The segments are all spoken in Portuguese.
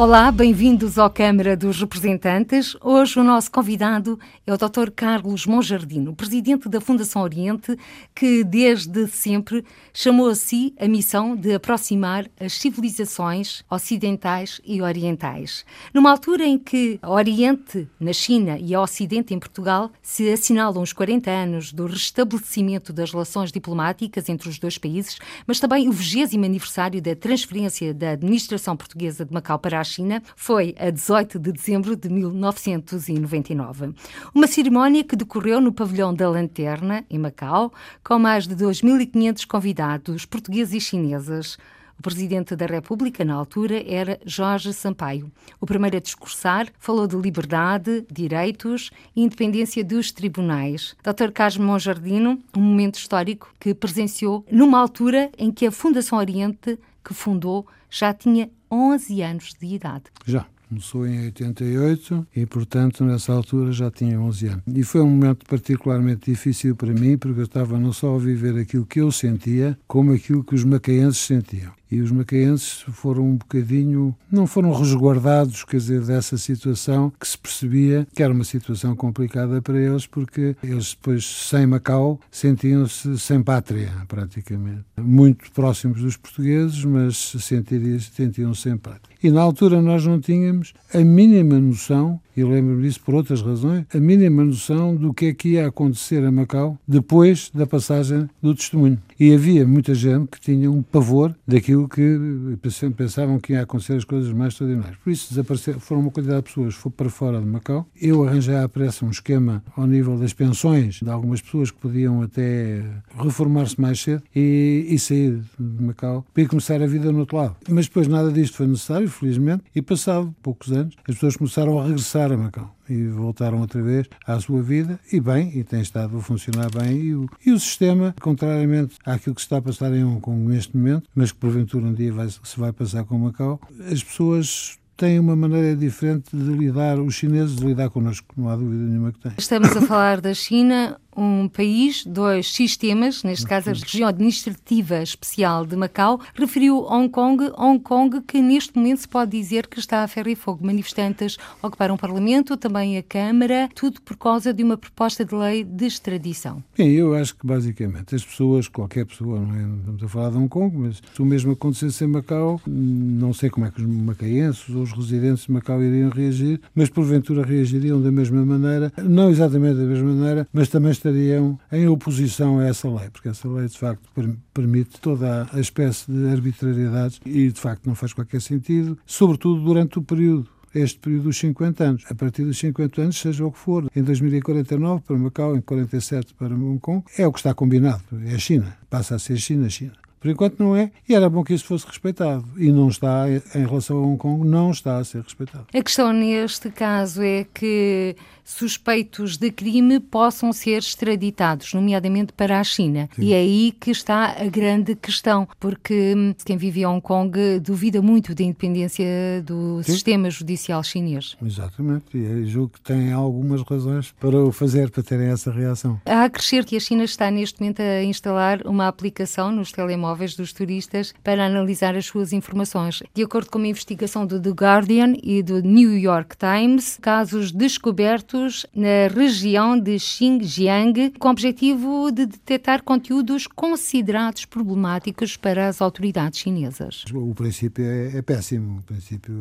Olá, bem-vindos ao Câmara dos Representantes. Hoje o nosso convidado é o Dr. Carlos Monjardino, presidente da Fundação Oriente, que desde sempre chamou a si a missão de aproximar as civilizações ocidentais e orientais. Numa altura em que o Oriente na China e o Ocidente em Portugal se assinalam os 40 anos do restabelecimento das relações diplomáticas entre os dois países, mas também o 20 aniversário da transferência da administração portuguesa de Macau para a China foi a 18 de dezembro de 1999. Uma cerimónia que decorreu no pavilhão da Lanterna, em Macau, com mais de 2.500 convidados portugueses e chineses. O presidente da República, na altura, era Jorge Sampaio. O primeiro a discursar falou de liberdade, direitos e independência dos tribunais. Dr. Carlos Monjardino, um momento histórico que presenciou numa altura em que a Fundação Oriente, que fundou, já tinha 11 anos de idade. Já. Começou em 88 e, portanto, nessa altura já tinha 11 anos. E foi um momento particularmente difícil para mim, porque eu estava não só a viver aquilo que eu sentia, como aquilo que os macaenses sentiam e os macaenses foram um bocadinho, não foram resguardados, quer dizer, dessa situação que se percebia que era uma situação complicada para eles, porque eles depois, sem Macau, sentiam-se sem pátria, praticamente. Muito próximos dos portugueses, mas sentiam-se sem pátria. E na altura nós não tínhamos a mínima noção, e lembro-me disso por outras razões, a mínima noção do que é que ia acontecer a Macau depois da passagem do testemunho. E havia muita gente que tinha um pavor daquilo que pensavam que ia acontecer as coisas mais extraordinárias. Por isso desapareceram, foram uma quantidade de pessoas para fora de Macau. Eu arranjei à pressa um esquema ao nível das pensões de algumas pessoas que podiam até reformar-se mais cedo e, e sair de Macau para ir começar a vida no outro lado. Mas depois nada disto foi necessário, felizmente, e passado poucos anos as pessoas começaram a regressar a Macau e voltaram outra vez à sua vida e bem, e tem estado a funcionar bem. E o, e o sistema, contrariamente àquilo que se está a passar em Hong Kong neste momento, mas que porventura um dia vai, se vai passar com Macau, as pessoas têm uma maneira diferente de lidar, os chineses de lidar connosco, não há dúvida nenhuma que têm. Estamos a falar da China, um país, dois sistemas, neste caso a região administrativa especial de Macau, referiu Hong Kong, Hong Kong que neste momento se pode dizer que está a ferro e fogo. Manifestantes ocuparam o Parlamento, também a Câmara, tudo por causa de uma proposta de lei de extradição. Bem, eu acho que basicamente as pessoas, qualquer pessoa, não é? estamos a falar de Hong Kong, mas se o mesmo acontecesse em Macau, não sei como é que os macaenses ou os residentes de Macau iriam reagir, mas porventura reagiriam da mesma maneira, não exatamente da mesma maneira, mas também estariam em oposição a essa lei, porque essa lei de facto permite toda a espécie de arbitrariedades e de facto não faz qualquer sentido, sobretudo durante o período este período dos 50 anos. A partir dos 50 anos, seja o que for, em 2049 para Macau, em 47 para Hong Kong, é o que está combinado. É a China. Passa a ser China, China. Por enquanto não é, e era bom que isso fosse respeitado. E não está, em relação a Hong Kong, não está a ser respeitado. A questão neste caso é que suspeitos de crime possam ser extraditados, nomeadamente para a China. Sim. E é aí que está a grande questão, porque quem vive em Hong Kong duvida muito da independência do Sim. sistema judicial chinês. Exatamente, e julgo que tem algumas razões para o fazer, para terem essa reação. Há a crescer que a China está neste momento a instalar uma aplicação nos telemóveis dos turistas para analisar as suas informações. De acordo com uma investigação do The Guardian e do New York Times, casos descobertos na região de Xinjiang, com o objetivo de detectar conteúdos considerados problemáticos para as autoridades chinesas. O princípio é, é péssimo, o princípio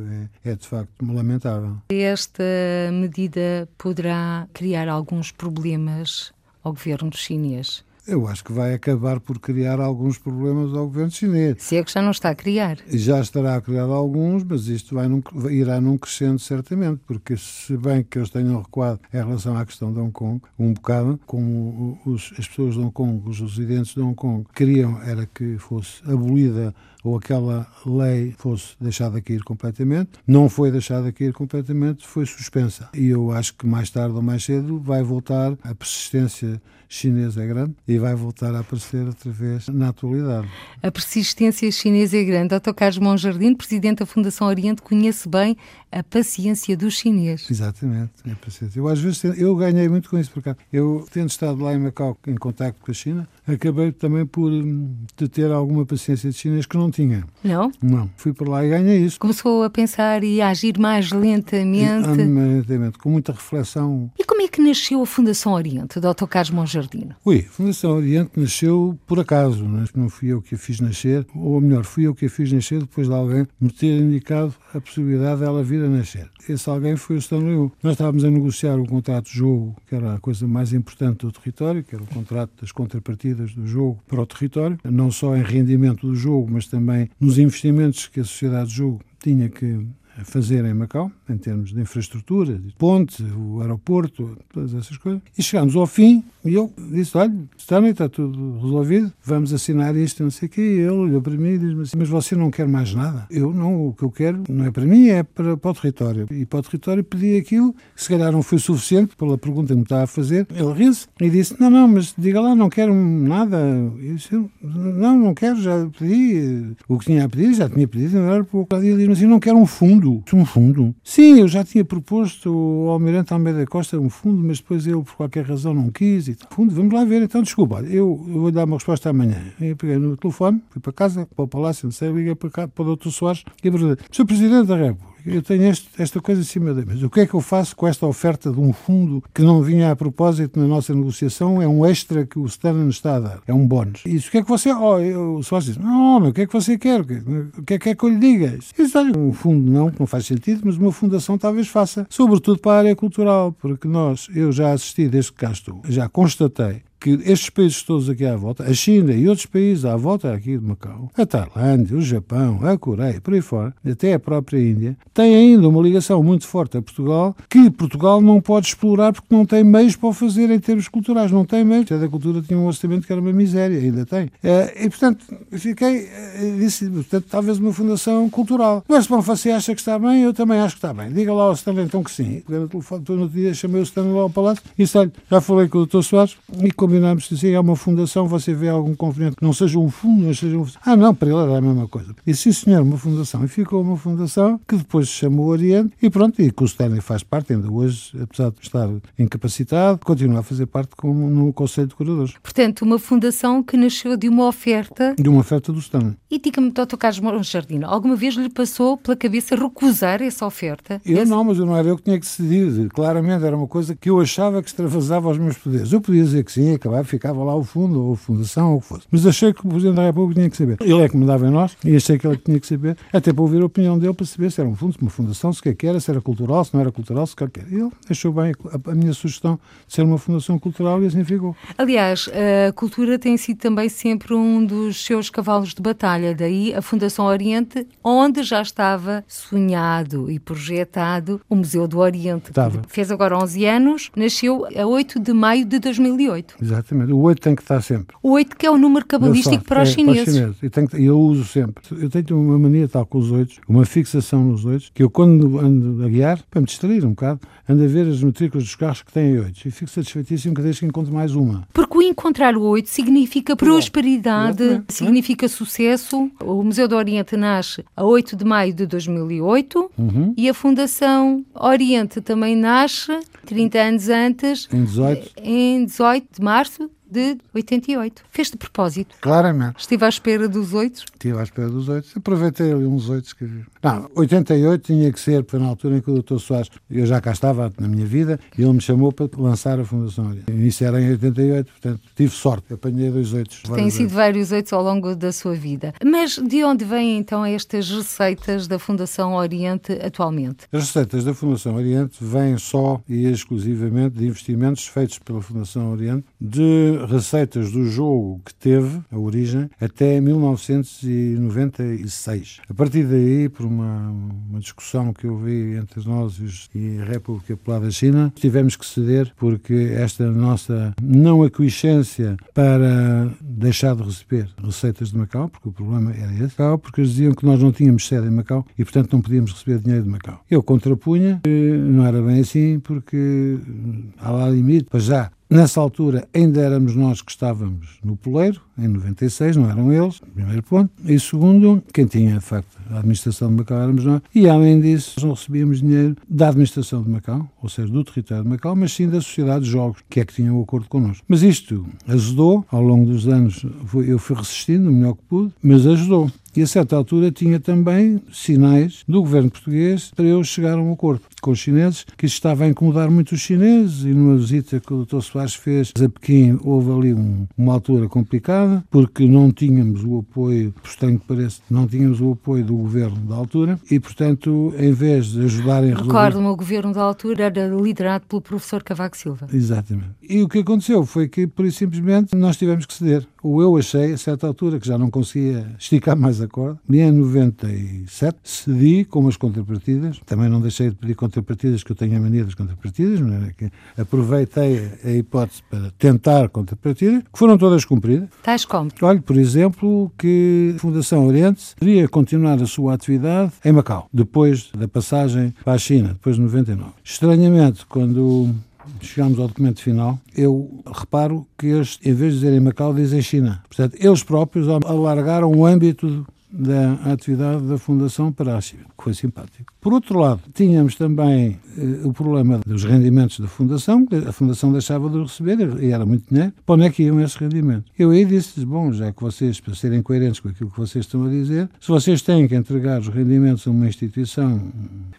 é, é de facto lamentável. Esta medida poderá criar alguns problemas ao governo chinês eu acho que vai acabar por criar alguns problemas ao governo chinês. Se é que já não está a criar. Já estará a criar alguns, mas isto vai num, irá num crescendo certamente, porque se bem que eles tenham recuado em relação à questão de Hong Kong, um bocado, como os, as pessoas de Hong Kong, os residentes de Hong Kong, queriam era que fosse abolida ou aquela lei fosse deixada cair completamente. Não foi deixada cair completamente, foi suspensa. E eu acho que mais tarde ou mais cedo vai voltar a persistência chinesa é grande e vai voltar a aparecer outra vez na atualidade. A persistência chinesa é grande. Dr. Carlos Monjardim, presidente da Fundação Oriente, conhece bem a paciência do chinês. Exatamente, a paciência. Eu às vezes eu ganhei muito com isso, porque eu tendo estado lá em Macau em contato com a China, acabei também por hum, de ter alguma paciência de chinês que não tinha. Não? Não. Fui por lá e ganhei isso. Começou a pensar e a agir mais lentamente. E, lentamente, com muita reflexão. E como é que nasceu a Fundação Oriente, Dr. Carlos Monjardino? Ui, a Fundação Oriente nasceu por acaso, não, é? não fui eu que a fiz nascer, ou melhor, fui eu que a fiz nascer depois de alguém me ter indicado a possibilidade dela vir a nascer. Esse alguém foi o Stanley. Nós estávamos a negociar o contrato de jogo, que era a coisa mais importante do território, que era o contrato das contrapartidas do jogo para o território, não só em rendimento do jogo, mas também nos investimentos que a sociedade de jogo tinha que fazer em Macau, em termos de infraestrutura, de ponte, o aeroporto, todas essas coisas. E chegámos ao fim e eu disse: Olha, Stanley, está tudo resolvido, vamos assinar isto, não sei o quê. E ele olhou para mim e disse-me assim: Mas você não quer mais nada? Eu não, o que eu quero não é para mim, é para, para o território. E para o território pedi aquilo, que se calhar não foi suficiente pela pergunta que me estava a fazer. Ele riu-se e disse: Não, não, mas diga lá, não quero nada. Eu disse: Não, não quero, já pedi. O que tinha a pedir, já tinha pedido, não era pouco. E ele disse-me assim: Não quero um fundo fundo. Um fundo? Sim, eu já tinha proposto ao Almirante Almeida Costa um fundo, mas depois ele, por qualquer razão, não quis. E fundo, vamos lá ver. Então, desculpa, eu, eu vou dar uma resposta amanhã. Eu peguei no telefone, fui para casa, para o Palácio, não sei, liguei para cá, para o Dr. Soares, e verdade. Sr. Presidente da República, eu tenho este, esta coisa em cima da mesa. O que é que eu faço com esta oferta de um fundo que não vinha a propósito na nossa negociação? É um extra que o Stern está a dar. É um bónus. E isso, o que é que você... Oh, eu, o Soares diz, não, mas o que é que você quer? O que é que é que eu lhe diga? Isso, olha, um fundo não, que não faz sentido, mas uma fundação talvez faça. Sobretudo para a área cultural, porque nós, eu já assisti desde que cá estou, já constatei que estes países todos aqui à volta, a China e outros países à volta aqui de Macau, a Tailândia, o Japão, a Coreia, por aí fora, até a própria Índia, têm ainda uma ligação muito forte a Portugal, que Portugal não pode explorar porque não tem meios para o fazer em termos culturais, não tem meios. A cultura tinha um orçamento que era uma miséria, ainda tem. Eh, e, portanto, fiquei, eh, disse, portanto, talvez uma fundação cultural. Mas, bom, você acha que está bem? Eu também acho que está bem. Diga lá ao Stanley então que sim. Peguei no telefone, no dia chamei o Stanley lá ao palácio e disse, já falei com o Dr. Soares e com combinamos dizer, é uma fundação, você vê algum conveniente que não seja um fundo, mas seja um... Ah, não, para ele era a mesma coisa. E sim, senhor, uma fundação. E ficou uma fundação que depois se chamou Oriente e pronto, e que o Stanley faz parte ainda hoje, apesar de estar incapacitado, continua a fazer parte como no Conselho de Curadores. Portanto, uma fundação que nasceu de uma oferta... De uma oferta do Stanley. E diga-me, Dr. Carlos Monjardino, alguma vez lhe passou pela cabeça recusar essa oferta? Eu não, mas eu não era eu que tinha que decidir. Claramente era uma coisa que eu achava que extravasava aos meus poderes. Eu podia dizer que sim, acabar, ficava lá o fundo, ou fundação, ou o que fosse. Mas achei que o Presidente da República tinha que saber. Ele é que me dava em nós, e achei que ele tinha que saber, até para ouvir a opinião dele, para saber se era um fundo, uma fundação, se o que era, se era cultural, se não era cultural, se o que era. Ele achou bem a, a minha sugestão de ser uma fundação cultural e assim ficou. Aliás, a cultura tem sido também sempre um dos seus cavalos de batalha, daí a Fundação Oriente, onde já estava sonhado e projetado o Museu do Oriente. Estava. Fez agora 11 anos, nasceu a 8 de maio de 2008. Exatamente. O 8 tem que estar sempre. O 8 que é o número cabalístico para os é, chineses. Para os chineses. E, tenho, eu uso sempre. Eu tenho uma mania tal com os 8, uma fixação nos 8, que eu quando ando a guiar, para me distrair um bocado, ando a ver as matrículas dos carros que têm 8 e fico satisfeitíssimo cada vez que encontro mais uma. Porque o encontrar o 8 significa prosperidade, significa sucesso. O Museu do Oriente nasce a 8 de maio de 2008 uhum. e a Fundação Oriente também nasce 30 anos antes, em 18, em 18 de março de 88. Fez de propósito. Claramente. Estive à espera dos oito? Estive à espera dos oito. Aproveitei ali uns oito que... Não, 88 tinha que ser, foi na altura em que o Dr. Soares, eu já cá estava na minha vida, e ele me chamou para lançar a Fundação Oriente. Isso era em 88, portanto, tive sorte, apanhei dois oitos. Tem sido vários oitos ao longo da sua vida. Mas de onde vêm então estas receitas da Fundação Oriente atualmente? As receitas da Fundação Oriente vêm só e exclusivamente de investimentos feitos pela Fundação Oriente de receitas do jogo que teve a origem até 1996. A partir daí, por uma, uma discussão que houve entre nós e a República Popular da China, tivemos que ceder porque esta nossa não aquiescência para deixar de receber receitas de Macau, porque o problema era esse, porque eles diziam que nós não tínhamos sede em Macau e, portanto, não podíamos receber dinheiro de Macau. Eu contrapunha, não era bem assim, porque há lá limite, para já Nessa altura ainda éramos nós que estávamos no poleiro, em 96, não eram eles, primeiro ponto. E segundo, quem tinha, de facto, a administração de Macau éramos nós. E além disso, nós não recebíamos dinheiro da administração de Macau, ou seja, do território de Macau, mas sim da sociedade de jogos, que é que tinha o acordo connosco. Mas isto ajudou, ao longo dos anos eu fui resistindo o melhor que pude, mas ajudou. E a certa altura tinha também sinais do governo português para eu chegar a um acordo com os chineses, que estava a incomodar muito os chineses e numa visita que o Dr. Soares fez a Pequim houve ali um, uma altura complicada porque não tínhamos o apoio, por estranho que pareça, não tínhamos o apoio do governo da altura e, portanto, em vez de ajudarem a resolver... Recordo-me, o governo da altura era liderado pelo professor Cavaco Silva. Exatamente. E o que aconteceu foi que, por simplesmente, nós tivemos que ceder. O eu achei, a certa altura, que já não conseguia esticar mais a corda. E em 97 cedi com umas contrapartidas. Também não deixei de pedir contrapartidas, que eu tenho a mania das contrapartidas. É? Aproveitei a hipótese para tentar contrapartidas, que foram todas cumpridas. Tais como? Olha, por exemplo, que a Fundação Oriente iria continuar a sua atividade em Macau, depois da passagem para a China, depois de 99. Estranhamente, quando chegamos ao documento final, eu reparo que eles, em vez de dizerem Macau, dizem China. Portanto, eles próprios alargaram o âmbito da atividade da Fundação para China, que foi simpático. Por outro lado, tínhamos também eh, o problema dos rendimentos da Fundação, a Fundação deixava de receber, e era muito dinheiro, para onde é que iam esses rendimentos? Eu aí disse-lhes, bom, já que vocês, para serem coerentes com aquilo que vocês estão a dizer, se vocês têm que entregar os rendimentos a uma instituição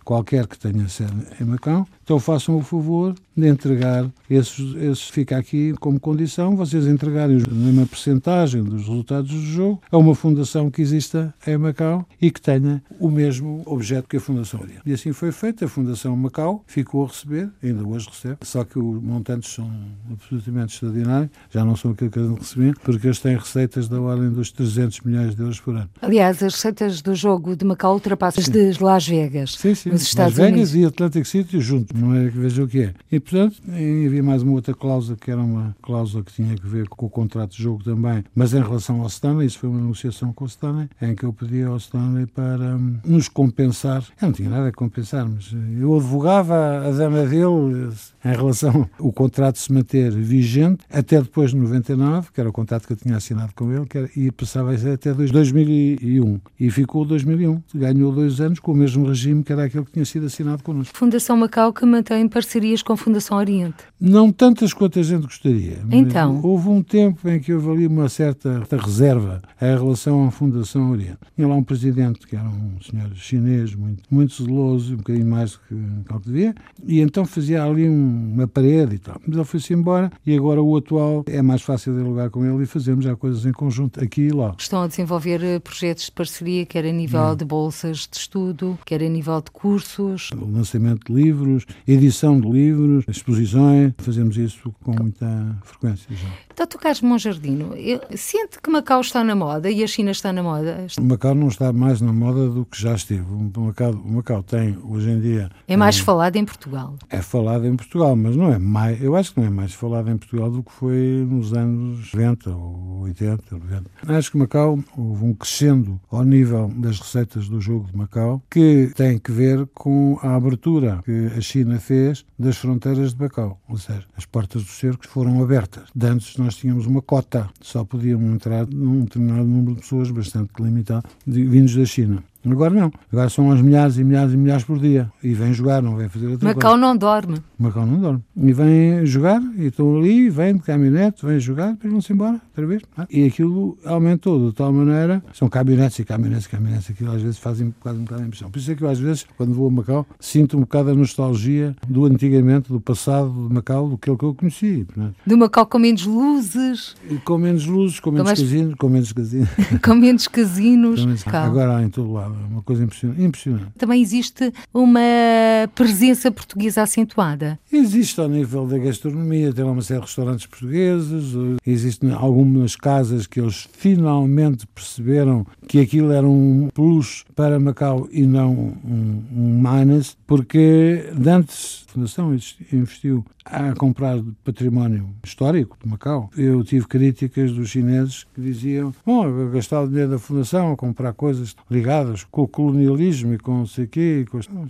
qualquer que tenha sede em Macau, então façam o favor de entregar esses, esses fica aqui como condição, vocês entregarem a mesma percentagem dos resultados do jogo a uma fundação que exista em Macau e que tenha o mesmo objeto que a Fundação Oriente. E assim foi feito, a Fundação Macau ficou a receber, ainda hoje recebe, só que os montantes são absolutamente extraordinários, já não são aquilo que eles recebiam, porque eles têm receitas da ordem dos 300 milhões de euros por ano. Aliás, as receitas do jogo de Macau ultrapassam as de Las Vegas, sim, sim. nos Estados Las Vegas Unidos. e Atlantic City juntos, não é que veja o que é. E, portanto, havia mais uma outra cláusula, que era uma cláusula que tinha que ver com o contrato de jogo também, mas em relação ao Stanley, isso foi uma negociação com o Stanley, em que eu pedi ao Stanley para hum, nos compensar. Eu não tinha nada a compensar, mas eu advogava a dama dele em relação ao contrato se manter vigente até depois de 99, que era o contrato que eu tinha assinado com ele, que era, e passava a ser até 2001. E ficou 2001. Ganhou dois anos com o mesmo regime que era aquele que tinha sido assinado connosco. Fundação Macau que mantém parcerias com a Fundação Oriente? Não tantas quanto a gente gostaria. Então? Houve um tempo em que houve ali uma certa reserva em relação à Fundação Oriente. Tinha lá um presidente que era um senhor chinês muito, muito zeloso, um bocadinho mais do que, que devia, e então fazia ali um uma parede e tal. Mas ele foi-se embora e agora o atual é mais fácil dialogar com ele e fazemos já coisas em conjunto, aqui e lá. Estão a desenvolver eh, projetos de parceria, quer a nível Não. de bolsas de estudo, quer a nível de cursos? O lançamento de livros, edição de livros, exposições, fazemos isso com muita frequência já. Doutor Carlos Monjardino, sente que Macau está na moda e a China está na moda? Macau não está mais na moda do que já esteve. O Macau, o Macau tem, hoje em dia... É mais é, falado em Portugal. É falado em Portugal, mas não é mais... Eu acho que não é mais falado em Portugal do que foi nos anos 90 ou 80, 90. Acho que Macau houve um crescendo ao nível das receitas do jogo de Macau que tem que ver com a abertura que a China fez das fronteiras de Macau. Ou seja, as portas dos cercos foram abertas. De antes nós tínhamos uma cota, só podiam entrar um determinado número de pessoas bastante limitado, vindos da China. Agora não. Agora são aos milhares e milhares e milhares por dia. E vêm jogar, não vêm fazer outra Macau coisa. não dorme. Macau não dorme. E vêm jogar, e estão ali, vêm de caminhonete, vêm jogar, depois vão-se embora, outra vez. É? E aquilo aumentou de tal maneira, são caminhonetes e caminhonetes e caminhonetes, aquilo às vezes fazem quase um bocado de impressão. Por isso é que eu às vezes, quando vou a Macau, sinto um bocado a nostalgia do antigamente, do passado de Macau, do que que eu conheci. É? Do Macau com menos luzes. E com menos luzes, com menos casinos, com menos casinos. com menos casinos. Agora há em todo lado uma coisa impressionante, impressionante. Também existe uma presença portuguesa acentuada? Existe ao nível da gastronomia, tem lá uma série de restaurantes portugueses, existem algumas casas que eles finalmente perceberam que aquilo era um plus para Macau e não um, um minus, porque antes Fundação investiu a comprar património histórico de Macau. Eu tive críticas dos chineses que diziam: bom, gastar o dinheiro da Fundação a comprar coisas ligadas com o colonialismo e com não sei o quê.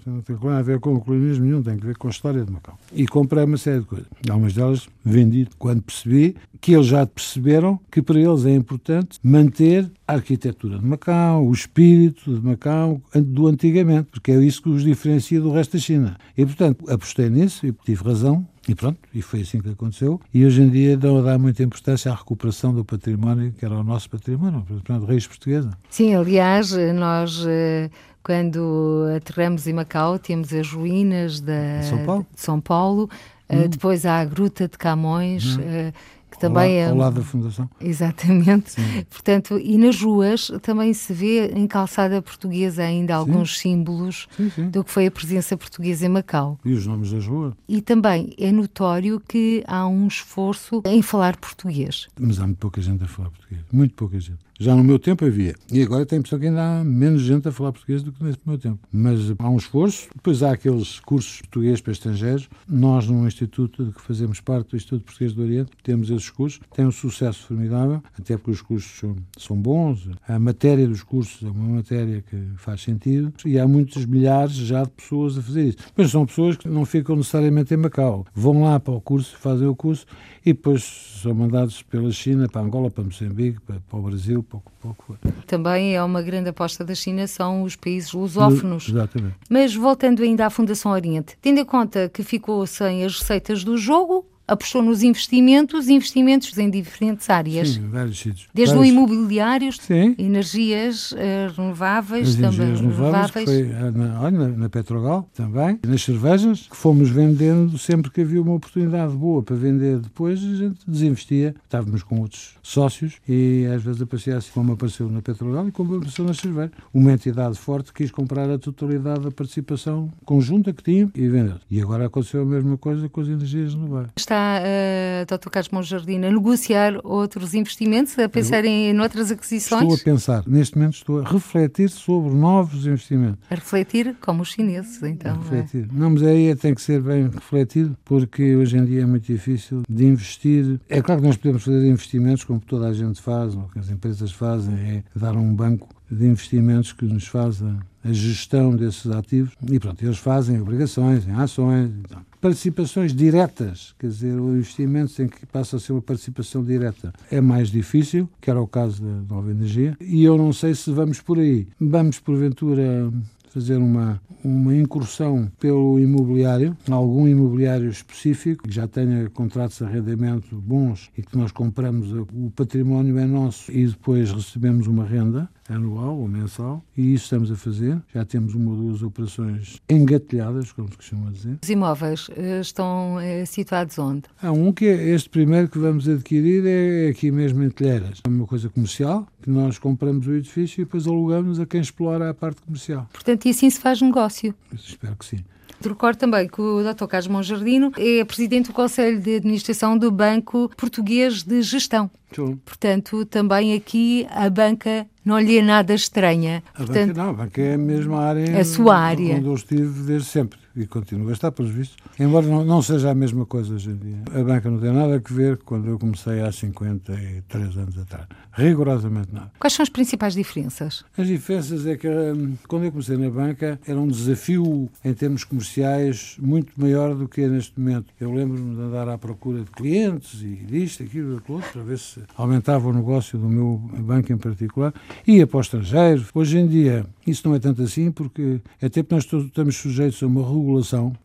Não tem nada a ver com o colonialismo nenhum, tem a ver com a história de Macau. E comprei uma série de coisas. Algumas delas vendi quando percebi que eles já perceberam que para eles é importante manter a arquitetura de Macau, o espírito de Macau do antigamente, porque é isso que os diferencia do resto da China. E, portanto, apostei nisso e tive razão e pronto, e foi assim que aconteceu. E hoje em dia dá, dá muita importância à recuperação do património, que era o nosso património, o património de raiz portuguesa. Sim, aliás, nós eh, quando aterramos em Macau temos as ruínas da, São Paulo. de São Paulo, eh, hum. depois há a Gruta de Camões. Hum eh, também ao, é ao lado da fundação. Exatamente. Sim. Portanto, e nas ruas também se vê em calçada portuguesa ainda alguns sim. símbolos sim, do que foi a presença portuguesa em Macau. E os nomes das ruas. E também é notório que há um esforço em falar português. Mas há muito pouca gente a falar português, muito pouca gente. Já no meu tempo havia. E agora tem a impressão que ainda há menos gente a falar português do que nesse meu tempo. Mas há um esforço. Depois há aqueles cursos português para estrangeiros. Nós, no Instituto de que fazemos parte do Instituto Português do Oriente, temos esses cursos. Tem um sucesso formidável, até porque os cursos são, são bons. A matéria dos cursos é uma matéria que faz sentido. E há muitos milhares já de pessoas a fazer isso. Mas são pessoas que não ficam necessariamente em Macau. Vão lá para o curso, fazem o curso e depois são mandados pela China para Angola, para Moçambique, para, para o Brasil, pouco, pouco. Também é uma grande aposta da China, são os países lusófonos. Exatamente. Mas voltando ainda à Fundação Oriente, tendo em conta que ficou sem as receitas do jogo, apostou nos investimentos, investimentos em diferentes áreas. Sim, vários sítios. Desde vários... o imobiliário, Sim. energias uh, renováveis As também. Energias renováveis, foi eh, na, olha, na Petrogal também, nas cervejas, que fomos vendendo sempre que havia uma oportunidade boa para vender depois, a gente desinvestia. Estávamos com outros sócios e às vezes aparecia assim como apareceu na Petrogal e como apareceu na cerveja. Uma entidade forte quis comprar a totalidade da participação conjunta que tinha e vendeu. E agora aconteceu a mesma coisa com as energias renováveis. Está uh, Dr. Carlos Monjardim a negociar outros investimentos, a pensar em outras aquisições? Estou a pensar, neste momento estou a refletir sobre novos investimentos. A refletir como os chineses, então. A é? refletir. É? Não, mas aí tem que ser bem refletido, porque hoje em dia é muito difícil de investir. É claro que nós podemos fazer investimentos como toda a gente faz, ou que as empresas fazem, é dar um banco de investimentos que nos faça a gestão desses ativos e pronto, eles fazem obrigações, em ações. Então, participações diretas, quer dizer, o investimento em que passa a ser uma participação direta é mais difícil, que era o caso da Nova Energia, e eu não sei se vamos por aí. Vamos, porventura, fazer uma, uma incursão pelo imobiliário, algum imobiliário específico, que já tenha contratos de arrendamento bons e que nós compramos, o património é nosso e depois recebemos uma renda anual ou mensal, e isso estamos a fazer. Já temos uma ou duas operações engatilhadas, como se costuma dizer. Os imóveis eh, estão eh, situados onde? Há um que é este primeiro que vamos adquirir, é aqui mesmo em Telheiras. É uma coisa comercial, que nós compramos o edifício e depois alugamos a quem explora a parte comercial. Portanto, e assim se faz negócio? Eu espero que sim. Recordo também que o Dr. Carlos Monjardino é presidente do Conselho de Administração do Banco Português de Gestão. Sim. Portanto, também aqui a banca não lhe é nada estranha. A Portanto, banca não, a banca é a mesma área a sua área. onde eu estive desde sempre e continuo a estar, pelos vistos. Embora não, não, seja a mesma coisa hoje em dia. A banca não tem nada a ver quando eu comecei há 53 anos atrás. Rigorosamente nada. Quais são as principais diferenças? As diferenças é que hum, quando eu comecei na banca era um desafio em termos comerciais muito maior do que é neste momento. Eu lembro-me de andar à procura de clientes e disto, aquilo, aquilo outro, para ver se aumentava o negócio do meu banco em particular. Ia para o estrangeiro. Hoje em dia isso não é tanto assim porque até porque nós estamos sujeitos a uma regulação,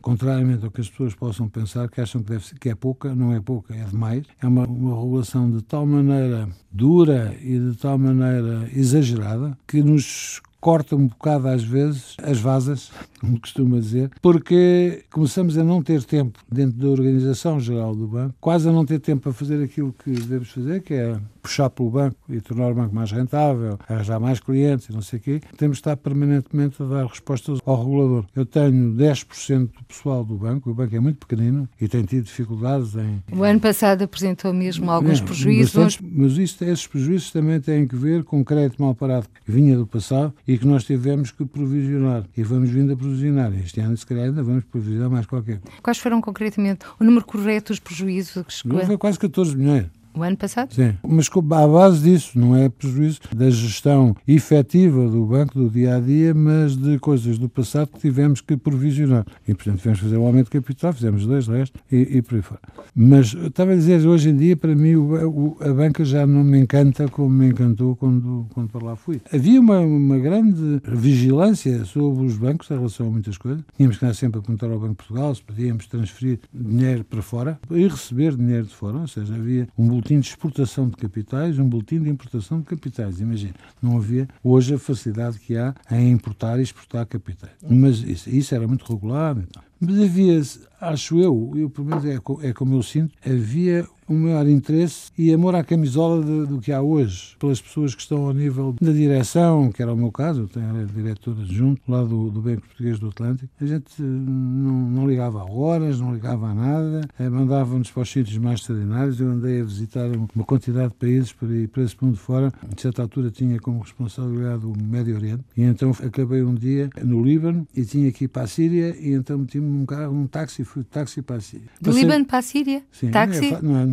contrariamente ao que as pessoas possam pensar, que acham que, deve ser, que é pouca, não é pouca, é demais. É uma, uma regulação de tal maneira dura e de tal maneira exagerada que nos corta um bocado às vezes as vasas, como costuma dizer, porque começamos a não ter tempo dentro da organização geral do banco, quase a não ter tempo para fazer aquilo que devemos fazer, que é puxar pelo banco e tornar o banco mais rentável, arranjar mais clientes e não sei o quê, temos de estar permanentemente a dar respostas ao regulador. Eu tenho 10% do pessoal do banco, o banco é muito pequenino e tem tido dificuldades em... O ano passado apresentou mesmo alguns prejuízos. Bastantes, mas isto, esses prejuízos também têm que ver com o crédito mal parado que vinha do passado e que nós tivemos que provisionar. E vamos vindo a provisionar. Este ano, se calhar, ainda vamos provisionar mais qualquer. Quais foram concretamente o número correto dos prejuízos que chegou? Foi quase 14 milhões. O ano passado? Sim, mas à base disso, não é prejuízo da gestão efetiva do banco do dia a dia, mas de coisas do passado que tivemos que provisionar. E, portanto, tivemos que fazer um aumento de capital, fizemos dois, resto, e, e por aí fora. Mas estava a dizer, hoje em dia, para mim, o, o, a banca já não me encanta como me encantou quando, quando para lá fui. Havia uma, uma grande vigilância sobre os bancos em relação a muitas coisas. Tínhamos que andar sempre a perguntar ao Banco de Portugal se podíamos transferir dinheiro para fora e receber dinheiro de fora, ou seja, havia um boletim de exportação de capitais, um boletim de importação de capitais. Imagina, não havia hoje a facilidade que há em importar e exportar capitais. Mas isso, isso era muito regular. Então. Mas havia, acho eu, eu pelo menos é, é como eu sinto, havia um maior interesse e amor à camisola de, do que há hoje, pelas pessoas que estão ao nível da direção, que era o meu caso, eu tenho a diretora junto lá do, do Banco Português do Atlântico. A gente não, não ligava a horas, não ligava a nada, eh, mandava-nos para os sítios mais extraordinários. Eu andei a visitar uma quantidade de países para ir para esse mundo fora. De certa altura tinha como responsabilidade o Médio Oriente e então acabei um dia no Líbano e tinha que ir para a Síria e então meti-me num carro, num táxi, fui de táxi para a Síria. Do. Líbano para a Síria? Sim, táxi? Não é, não é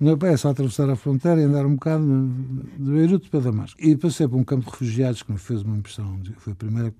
não é só atravessar a fronteira e andar um bocado de Beirute para Damasco. E passei por um campo de refugiados que me fez uma impressão. Foi a primeira,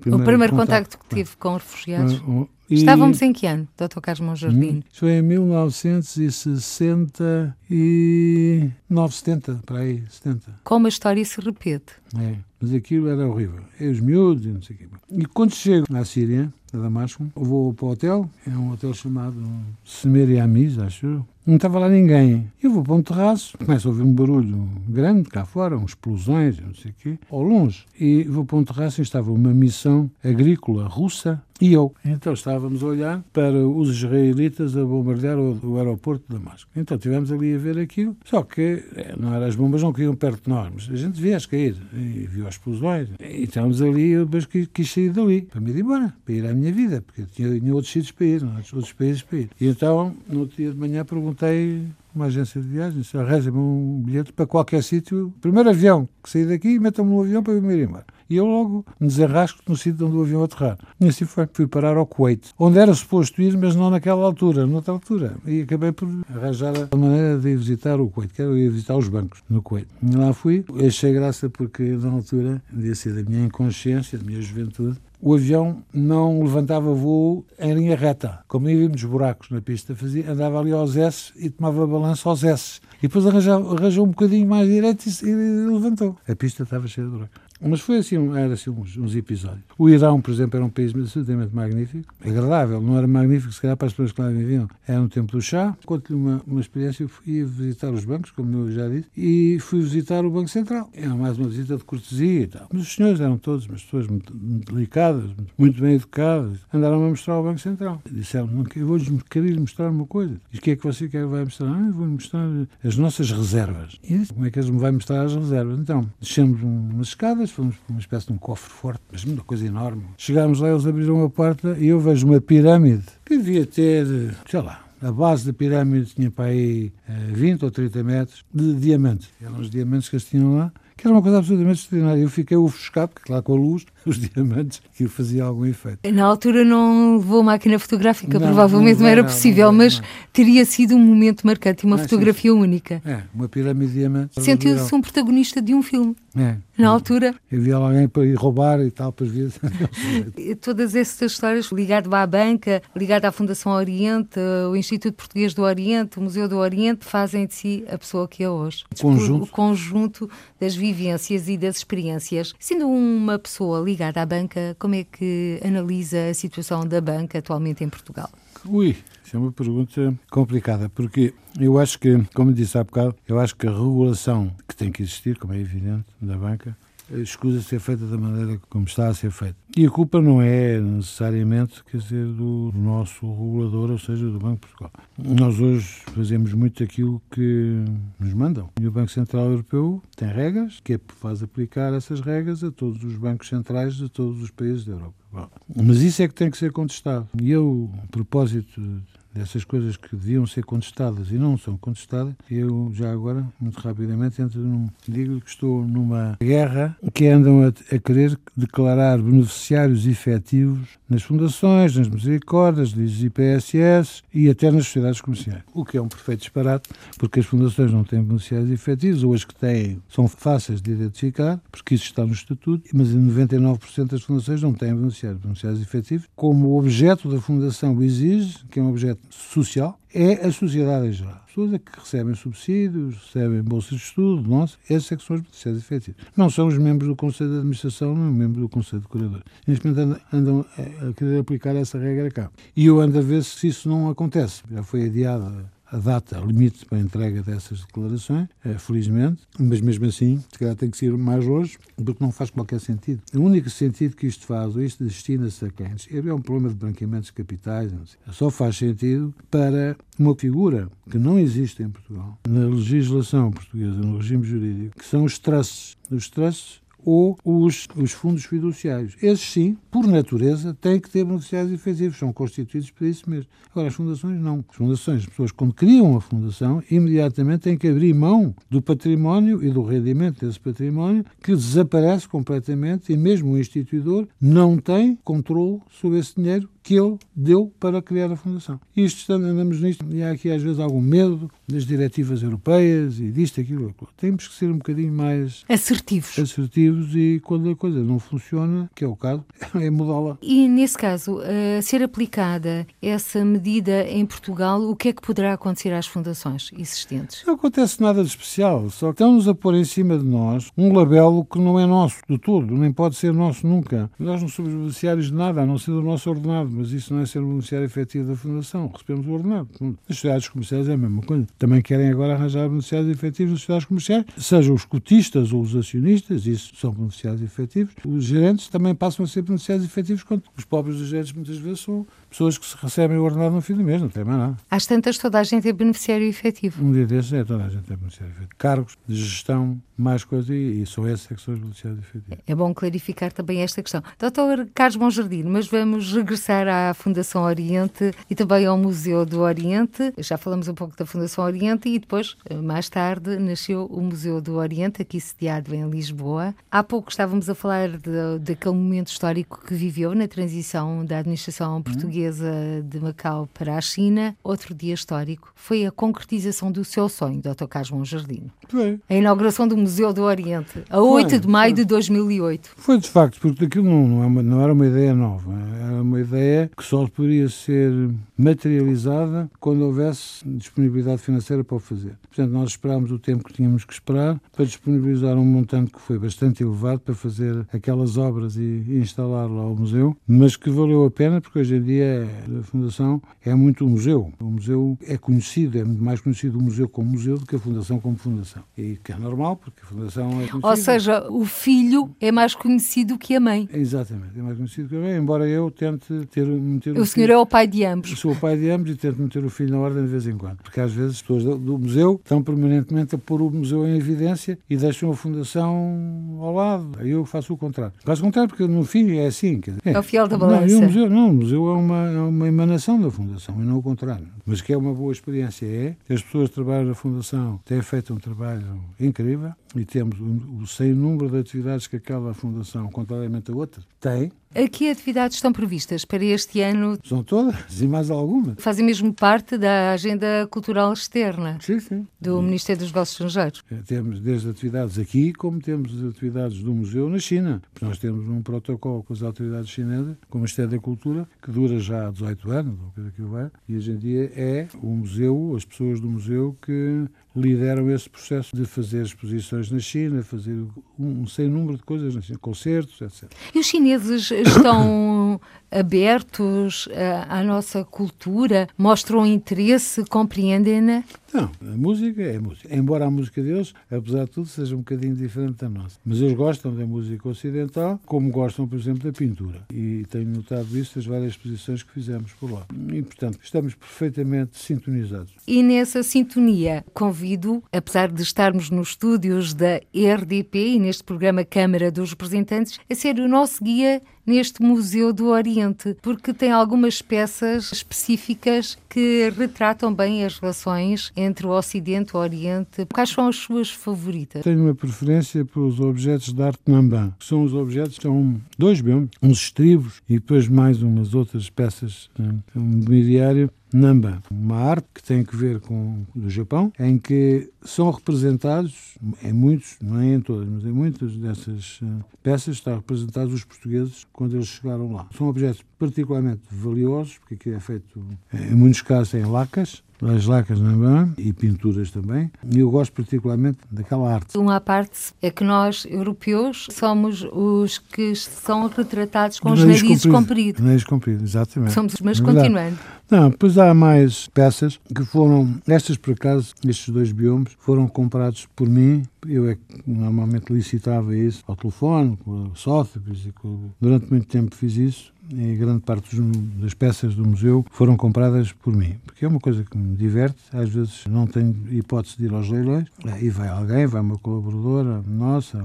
primeira o primeiro contacto, que tive com os refugiados. E... Estávamos em que ano, Dr. Carlos Monjardim? Hum, foi em 1960 e 970, para aí, 70. Como a história se repete. É, mas aquilo era horrível. É os miúdos e não sei o quê. E quando chego à Síria, a Damasco, vou para o hotel, é um hotel chamado Semer Amis, acho eu, não estava lá ninguém. Eu vou para um terraço, começo a ouvir um barulho grande cá fora, uns explosões, não sei o quê, ao longe. E vou para um terraço e estava uma missão agrícola russa e eu. Então estávamos a olhar para os israelitas a bombardear o, o aeroporto de Damasco. Então estivemos ali a ver aquilo, só que é, não era, as bombas não caíam perto de nós, mas a gente via-as cair e viu as explosões. E estávamos ali, eu depois quis, quis sair dali, para me ir embora, para ir à minha vida, porque tinha, tinha outros sítios para ir, não, outros países para ir. E então, no dia de manhã, perguntei uma agência de viagens, arranja-me um bilhete para qualquer sítio, primeiro avião que sair daqui, metam-me no avião para eu ir embora. E eu logo me desenrasco no sítio onde o avião aterrar. E assim foi. Fui parar ao Kuwait, onde era suposto ir, mas não naquela altura, noutra altura. E acabei por arranjar a maneira de ir visitar o Kuwait, que era ir visitar os bancos no Kuwait. E lá fui, achei graça porque na altura, devia ser da minha inconsciência, da minha juventude, o avião não levantava voo em linha reta. Como ia nos buracos na pista, fazia, andava ali aos S e tomava balanço aos S. E depois arranjou, um bocadinho mais direito e, e levantou. A pista estava cheia de buracos. Mas foi assim, era assim uns, uns, episódios. O Irão, por exemplo, era um país absolutamente magnífico, agradável, não era magnífico se calhar para as pessoas que lá viviam. Era no tempo do chá. Conto-lhe uma, uma experiência, eu fui visitar os bancos, como eu já disse, e fui visitar o Banco Central. Era mais uma visita de cortesia e tal. Mas os senhores eram todos umas pessoas muito, muito delicadas, muito bem educadas. Andaram a mostrar o Banco Central. Disseram, eu vou-lhes querer mostrar uma coisa. E o que é que você quer vai mostrar? Ah, vou-lhe mostrar as nossas reservas. E disse, como é que eles me vai mostrar as reservas? Então, descemos umas escadas, fomos para uma espécie de um cofre forte, mas uma coisa enorme. Chegámos lá, eles abriram a porta e eu vejo uma pirâmide que devia ter, sei lá, a base da pirâmide tinha para aí 20 eh, ou 30 metros de diamantes. Eram os diamantes que eles tinham lá que era uma coisa absolutamente extraordinária. Eu fiquei ofuscado, porque claro, com a luz, os diamantes, que fazia algum efeito. Na altura não levou máquina fotográfica, não, provavelmente não, não era não, possível, mas teria sido um momento marcante e uma fotografia sim. única. É, uma pirâmide de diamantes. Sentiu-se um protagonista de um filme. É. Na altura. Havia alguém para ir roubar e tal, para ver. Todas essas histórias ligado à banca, ligado à Fundação Oriente, o Instituto Português do Oriente, o Museu do Oriente, fazem de si a pessoa que é hoje. O conjunto. O conjunto das vivências e das experiências. Sendo uma pessoa ligada à banca, como é que analisa a situação da banca atualmente em Portugal? Ui, isso é uma pergunta complicada, porque eu acho que, como disse há bocado, eu acho que a regulação tem que existir, como é evidente, da banca, escusa ser feita da maneira como está a ser feita. E a culpa não é necessariamente, quer dizer, do nosso regulador, ou seja, do Banco de Portugal. Nós hoje fazemos muito aquilo que nos mandam. E o Banco Central Europeu tem regras, que é, faz aplicar essas regras a todos os bancos centrais de todos os países da Europa. Mas isso é que tem que ser contestado. E eu, a propósito dessas coisas que deviam ser contestadas e não são contestadas, eu já agora, muito rapidamente, entro num, digo que estou numa guerra que andam a, a querer declarar beneficiários efetivos nas fundações, nas misericórdias, nos IPSS e até nas sociedades comerciais. O que é um perfeito disparate, porque as fundações não têm beneficiários efetivos, ou as que têm são fáceis de identificar, porque isso está no Estatuto, mas 99% das fundações não têm beneficiários, beneficiários efetivos, como o objeto da fundação exige, que é um objeto social é a sociedade em geral. As pessoas é que recebem subsídios, recebem bolsas de estudo, nós, esses é que são os beneficiários efetivos. Não são os membros do Conselho de Administração, nem os membros do Conselho de Curadores. Neste momento andam a querer aplicar essa regra cá. E eu ando a ver se isso não acontece. Já foi adiada a data limite para a entrega dessas declarações, é, felizmente, mas mesmo assim, se calhar tem que ser mais hoje, porque não faz qualquer sentido. O único sentido que isto faz, ou isto destina-se a quem? É um problema de branqueamentos de capitais, só faz sentido para uma figura que não existe em Portugal, na legislação portuguesa, no regime jurídico, que são os trusts. Os trusts ou os, os fundos fiduciários. Esses, sim, por natureza, têm que ter beneficiários efetivos, são constituídos para isso mesmo. Agora, as fundações não. As fundações, as pessoas, quando criam a fundação, imediatamente têm que abrir mão do património e do rendimento desse património, que desaparece completamente e mesmo o instituidor não tem controle sobre esse dinheiro que ele deu para criar a Fundação. Isto, andamos nisto, e há aqui às vezes algum medo das diretivas europeias e disto, aquilo, aquilo. Temos que ser um bocadinho mais assertivos. assertivos e quando a coisa não funciona, que é o caso, é mudá-la. E nesse caso, a ser aplicada essa medida em Portugal, o que é que poderá acontecer às fundações existentes? Não acontece nada de especial, só que estão-nos a pôr em cima de nós um labelo que não é nosso, do todo, nem pode ser nosso nunca. Nós não somos beneficiários de nada, a não ser do nosso ordenado mas isso não é ser um beneficiário efetivo da Fundação. Recebemos o ordenado. As sociedades comerciais é a mesma coisa. Também querem agora arranjar beneficiários efetivos das sociedades comerciais, sejam os cotistas ou os acionistas, isso são beneficiários efetivos. Os gerentes também passam a ser beneficiários efetivos, quando os pobres gerentes muitas vezes são pessoas que se recebem o ordenado no fim do mês, não tem mais nada. Às tantas, toda a gente é beneficiário efetivo. Um dia desses é toda a gente é beneficiário efetivo. Cargos de gestão, mais coisas, e, e só esses é que são os beneficiários efetivos. É bom clarificar também esta questão. Doutor Carlos Monjardino, mas vamos regressar à Fundação Oriente e também ao Museu do Oriente. Já falamos um pouco da Fundação Oriente e depois, mais tarde, nasceu o Museu do Oriente, aqui sediado em Lisboa. Há pouco estávamos a falar de, daquele momento histórico que viveu na transição da administração hum. Portuguesa de Macau para a China, outro dia histórico, foi a concretização do seu sonho, Dr. Carlos Jardino. Foi. A inauguração do Museu do Oriente, a 8 foi, de maio foi. de 2008. Foi de facto, porque aquilo não, não, é uma, não era uma ideia nova, era uma ideia que só poderia ser materializada quando houvesse disponibilidade financeira para o fazer. Portanto, nós esperámos o tempo que tínhamos que esperar para disponibilizar um montante que foi bastante elevado para fazer aquelas obras e, e instalar lá o museu, mas que valeu a pena porque hoje em dia a Fundação é muito um museu. O museu é conhecido, é muito mais conhecido o museu como museu do que a Fundação como fundação. E que é normal, porque a Fundação é conhecida. Ou seja, o filho é mais conhecido que a mãe. Exatamente, é mais conhecido que a mãe, embora eu tente ter... Meter o, o senhor filho, é o pai de ambos. Sou o pai de ambos e tento meter o filho na ordem de vez em quando. Porque às vezes as pessoas do, do museu estão permanentemente a pôr o museu em evidência e deixam a Fundação ao lado. Aí eu faço o contrário. Faço o contrário porque no fim é assim. Dizer, é, é o fiel da balança. Não, o museu, não, o museu é uma é uma emanação da Fundação e não o contrário. Mas que é uma boa experiência é, as pessoas que trabalham na Fundação têm feito um trabalho incrível e temos o, o sem número de atividades que aquela Fundação, contrariamente a outras, tem, a que atividades estão previstas para este ano? São todas e mais algumas. Fazem mesmo parte da agenda cultural externa sim, sim. do sim. Ministério dos Negócios Estrangeiros. É, temos desde atividades aqui, como temos atividades do museu na China. Nós temos um protocolo com as autoridades chinesas, com o Ministério da Cultura, que dura já há 18 anos, ou coisa que vai, e hoje em dia é o museu, as pessoas do museu que lideram esse processo de fazer exposições na China, fazer um, um sem número de coisas na China, concertos, etc. E os chineses estão abertos à, à nossa cultura? Mostram interesse? Compreendem-na? Não, a música é música. Embora a música deles, apesar de tudo, seja um bocadinho diferente da nossa. Mas eles gostam da música ocidental, como gostam, por exemplo, da pintura. E tenho notado isso nas várias exposições que fizemos por lá. E, portanto, estamos perfeitamente sintonizados. E nessa sintonia, convido, apesar de estarmos nos estúdios da RDP e neste programa Câmara dos Representantes, a ser o nosso guia neste Museu do Oriente, porque tem algumas peças específicas que retratam bem as relações entre o Ocidente e o Oriente. Quais são as suas favoritas? Tenho uma preferência pelos objetos de arte Nambã, que são os objetos, são dois bem, uns estribos e depois mais umas outras peças, um mobiliário Namba, uma arte que tem que ver com o Japão, em que são representados, em muitos, não é em todas, mas em muitas dessas peças, estão representados os portugueses quando eles chegaram lá. São objetos particularmente valiosos, porque aqui é feito, em muitos casos, em lacas, as lacas Nambã e pinturas também. E eu gosto particularmente daquela arte. Uma parte é que nós, europeus, somos os que são retratados com os narizes compridos. Nariz comprido, exatamente. Somos, mas é continuando. Não, pois há mais peças que foram, estas por acaso, estes dois biomas, foram comprados por mim. Eu é que normalmente licitava isso ao telefone, com a Sófocles, durante muito tempo fiz isso e grande parte das peças do museu foram compradas por mim, porque é uma coisa que me diverte. Às vezes não tenho hipótese de ir aos leilões e vai alguém, vai uma colaboradora nossa,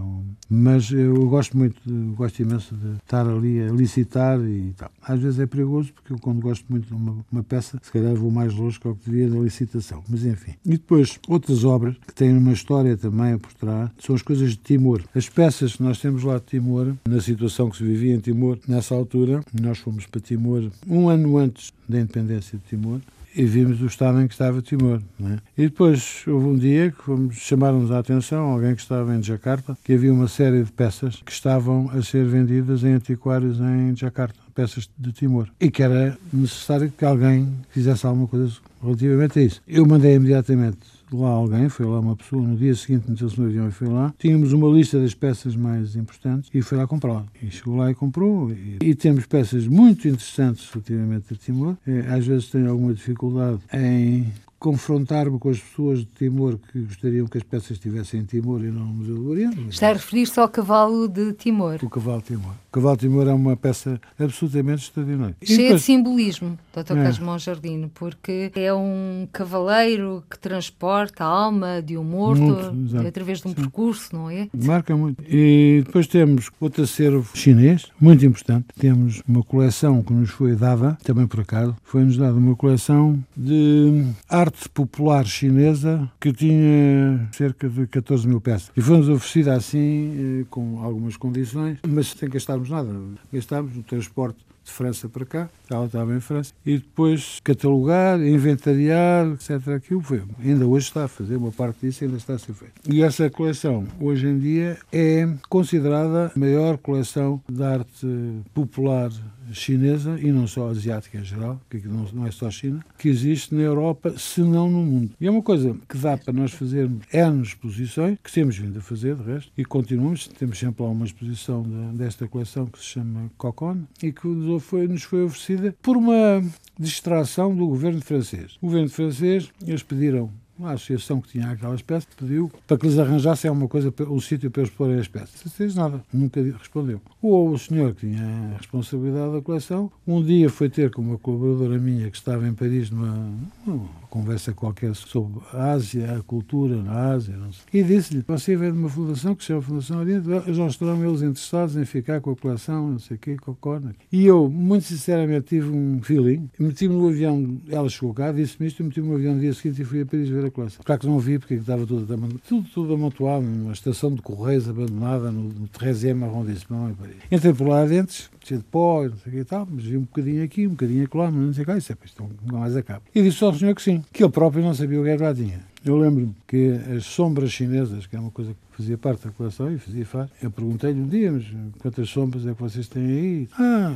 mas eu gosto muito, gosto imenso de estar ali a licitar e tal. Às vezes é perigoso, porque eu, quando gosto muito de uma, uma peça, se calhar vou mais longe que o que devia da licitação, mas enfim. E depois, outras obras que têm uma história também por trás, são as coisas de Timor. As peças que nós temos lá de Timor, na situação que se vivia em Timor nessa altura, nós fomos para Timor um ano antes da independência de Timor e vimos o estado em que estava Timor. É? E depois houve um dia que chamaram-nos a atenção, alguém que estava em Jakarta, que havia uma série de peças que estavam a ser vendidas em antiquários em Jakarta, peças de Timor, e que era necessário que alguém fizesse alguma coisa relativamente a isso. Eu mandei imediatamente lá alguém, foi lá uma pessoa, no dia seguinte meteu-se no avião e foi lá. Tínhamos uma lista das peças mais importantes e foi lá comprar. E chegou lá e comprou. E, e temos peças muito interessantes relativamente a Timor. É, às vezes tenho alguma dificuldade em confrontar-me com as pessoas de Timor que gostariam que as peças estivessem em Timor e não no Museu do Oriente. Está a referir-se ao cavalo de Timor. O cavalo de Timor. O cavalo de Timor é uma peça absolutamente extraordinária. Cheia depois... de simbolismo, Dr. É. Carlos Monjardino, porque é um cavaleiro que transporta a alma de um morto muito, através de um Sim. percurso, não é? Marca muito. E depois temos outro acervo chinês, muito importante. Temos uma coleção que nos foi dada, também por acaso, foi-nos dada uma coleção de arte arte popular chinesa que tinha cerca de 14 mil peças. E foi-nos oferecida assim, eh, com algumas condições, mas sem gastarmos nada. Gastámos no transporte de França para cá, ela estava em França, e depois catalogar, inventariar, etc. Aquilo foi. Ainda hoje está a fazer, uma parte disso ainda está a ser feita. E essa coleção, hoje em dia, é considerada a maior coleção de arte popular chinesa, e não só asiática em geral, que não é só China, que existe na Europa, se não no mundo. E é uma coisa que dá para nós fazermos N exposições, que temos vindo a fazer, de resto, e continuamos. Temos sempre lá uma exposição de, desta coleção que se chama Cocon, e que nos foi, nos foi oferecida por uma distração do governo francês. O governo francês, eles pediram a associação que tinha aquelas peças pediu para que lhes arranjassem alguma coisa, um sítio para eles porem as peças. Não fez nada, nunca respondeu. Ou o senhor que tinha a responsabilidade da coleção, um dia foi ter com uma colaboradora minha que estava em Paris numa, numa conversa qualquer sobre a Ásia, a cultura na Ásia, não sei. E disse-lhe, você vem de uma fundação que se chama Fundação Oriente, não estarão eles interessados em ficar com a coleção, não sei o quê, com a corna. E eu, muito sinceramente, tive um feeling, meti-me no avião, ela chegou cá, disse-me isto, meti-me no avião no dia seguinte e fui a Paris ver a coleção. Claro que não vi, porque estava tudo, tudo, tudo amontoado, numa estação de correios abandonada, no, no 13e arrondissement em Paris. Entrei por lá dentro, cheio de pó, não sei o que e tal, mas vi um bocadinho aqui, um bocadinho acolá, mas não sei o que, isso é, isto não mais acaba. E disse ao senhor que sim, que ele próprio não sabia o que era que lá tinha. Eu lembro-me que as sombras chinesas, que é uma coisa que fazia parte da coleção e fazia faz. Eu perguntei-lhe um dia, mas quantas sombras é que vocês têm aí? Ah,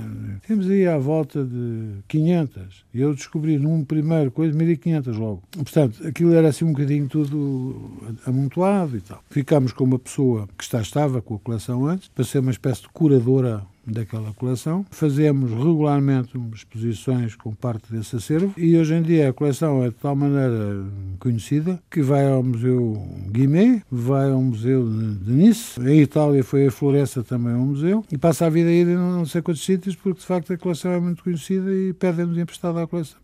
temos aí à volta de 500. E eu descobri num primeiro coisa 1500 logo. Portanto, aquilo era assim um bocadinho tudo amontoado e tal. Ficámos com uma pessoa que está, estava com a coleção antes, para ser uma espécie de curadora daquela coleção. Fazemos regularmente exposições com parte desse acervo e hoje em dia a coleção é de tal maneira conhecida que vai ao Museu Guimet, vai ao Museu de Nice, em Itália foi a Florença também um museu e passa a vida a ir em não sei quantos sítios porque de facto a coleção é muito conhecida e pedem-nos emprestado à coleção,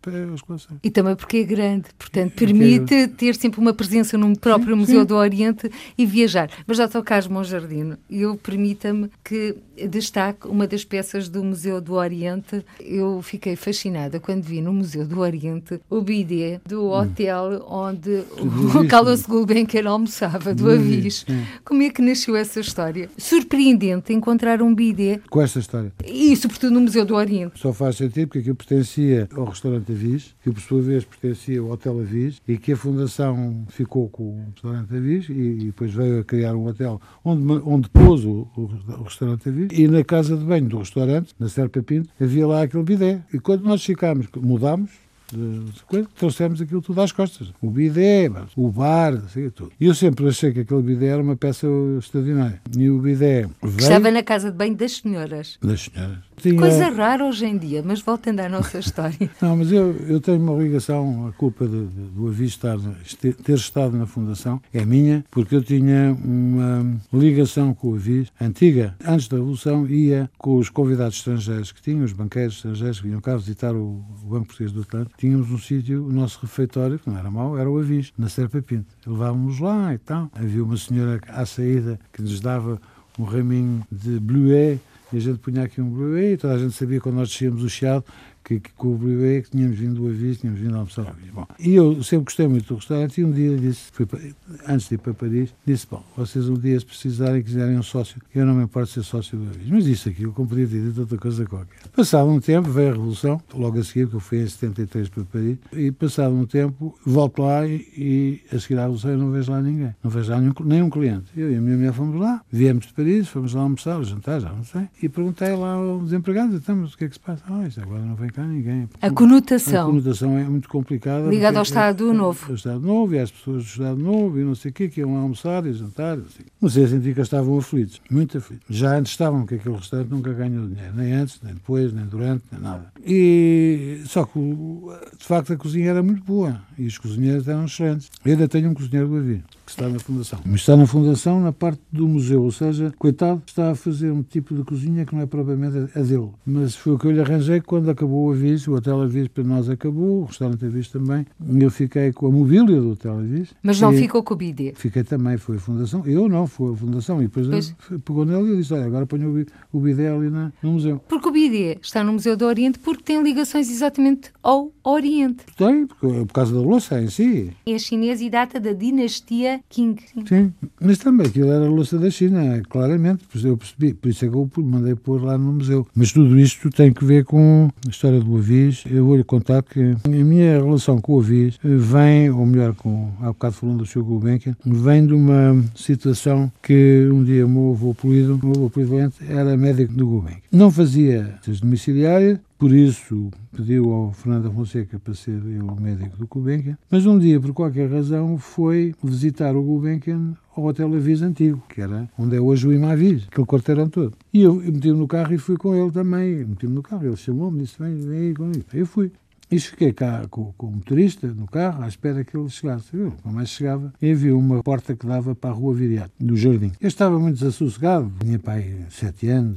coleção. E também porque é grande, portanto permite é ter sempre uma presença no próprio sim, Museu sim. do Oriente e viajar. Mas já estou Carlos Monjardino, eu permita-me que destaque uma das peças do Museu do Oriente. Eu fiquei fascinada quando vi no Museu do Oriente o bidê do hum. hotel onde o Carlos Gulbenkian almoçava, do Avis. Como é que nasceu essa história? Surpreendente encontrar um bidê. Com esta história. E sobretudo no Museu do Oriente. Só faz sentido porque aquilo pertencia ao restaurante Avis, que por sua vez pertencia ao Hotel Avis e que a Fundação ficou com o restaurante Avis e, e depois veio a criar um hotel onde, onde pôs o, o, o restaurante Avis e na casa de banho do restaurante, na Serpa Pinto, havia lá aquele bidé. E quando nós ficámos, mudámos, de coisa, trouxemos aquilo tudo às costas. O bidé, o bar, assim, tudo. E eu sempre achei que aquele bidé era uma peça extraordinária. E o bidé veio... Estava na casa de banho das senhoras. Das senhoras. Tinha... Coisa rara hoje em dia, mas voltando à nossa história. Não, mas eu, eu tenho uma ligação, a culpa de, de, do Avis estar, ter estado na Fundação é minha, porque eu tinha uma ligação com o Avis antiga. Antes da Revolução ia com os convidados estrangeiros que tinham, os banqueiros estrangeiros que vinham cá visitar o, o Banco Português do Atlântico. Tínhamos um sítio, o nosso refeitório, que não era mau, era o Avis, na Serpa Pinto. Levávamos lá e tal. Havia uma senhora à saída que nos dava um raminho de bluet e a gente punha aqui um e toda a gente sabia quando nós descíamos o chiado que, que o Bluey que tínhamos vindo do aviso, tínhamos vindo a almoçar ao aviso. Bom, e eu sempre gostei muito do restaurante e um dia disse, fui para, antes de ir para Paris, disse, bom, vocês um dia se precisarem, quiserem um sócio, eu não me importo ser sócio do aviso. Mas disse aquilo, como podia ter outra coisa qualquer. Passado um tempo, veio a Revolução, logo a seguir, que eu fui em 73 para Paris, e passado um tempo, volto lá e, e a seguir à Revolução eu não vejo lá ninguém. Não vejo lá nenhum, nenhum cliente. Eu e a minha mulher fomos lá, viemos de Paris, fomos lá almoçar, jantar, já não sei, e perguntei lá aos empregados, então, o que é que se passa? Ah, isto agora não vem cá ninguém. A conotação. A conotação é muito complicada. Ligada ao Estado é, Novo. Ao Estado Novo e às pessoas do Estado Novo e não sei o quê, que iam almoçar e jantar. Assim. Mas senti que estavam aflitos, muito aflitos. Já antes estavam, que aquele restaurante nunca ganhou dinheiro, nem antes, nem depois, nem durante, nem nada. E só que, de facto, a cozinha era muito boa e os cozinheiros eram excelentes. Eu ainda tenho um cozinheiro do Avi que está na Fundação. Mas está na Fundação na parte do museu, ou seja, coitado, está a fazer um tipo de cozinha que não é propriamente a dele. Mas foi o que eu lhe arranjei quando acabou o aviso, o Hotel Aviso para nós acabou, o restaurante Aviso também. Eu fiquei com a mobília do Hotel Aviso. Mas não ficou com o bidê? Fiquei também, foi a Fundação. Eu não, foi a Fundação. E depois pois. pegou nele e disse, olha, agora ponho o bidê ali na, no museu. Porque o bidê está no Museu do Oriente porque tem ligações exatamente ao Oriente. Tem, por causa da louça em si. É chinês e data da dinastia Qing. Sim. sim. mas também aquilo era a louça da China, claramente, eu percebi, por isso é que eu mandei pôr lá no museu. Mas tudo isto tem que ver com a história do Avis. Eu vou-lhe contar que a minha relação com o Avis vem, ou melhor, com, há bocado falando do Sr. Gulbenkian, vem de uma situação que um dia o meu avô polido, o meu avô polido era médico do Gulbenkian. Não fazia domiciliárias, por isso pediu ao Fernando Fonseca para ser o médico do Gulbenkian, mas um dia, por qualquer razão, foi visitar o Gulbenkian ao Hotel Avis antigo, que era onde é hoje o Imavis, aquele quarteirão todo. E eu, eu meti-me no carro e fui com ele também. Meti-me no carro, ele chamou-me, disse: vem, vem aí comigo. Eu fui. E fiquei cá com, com, o motorista no carro, à espera que ele chegasse. Eu, é que chegava, e havia uma porta que dava para a rua Viriato, do jardim. Eu estava muito desassossegado, tinha pai sete anos,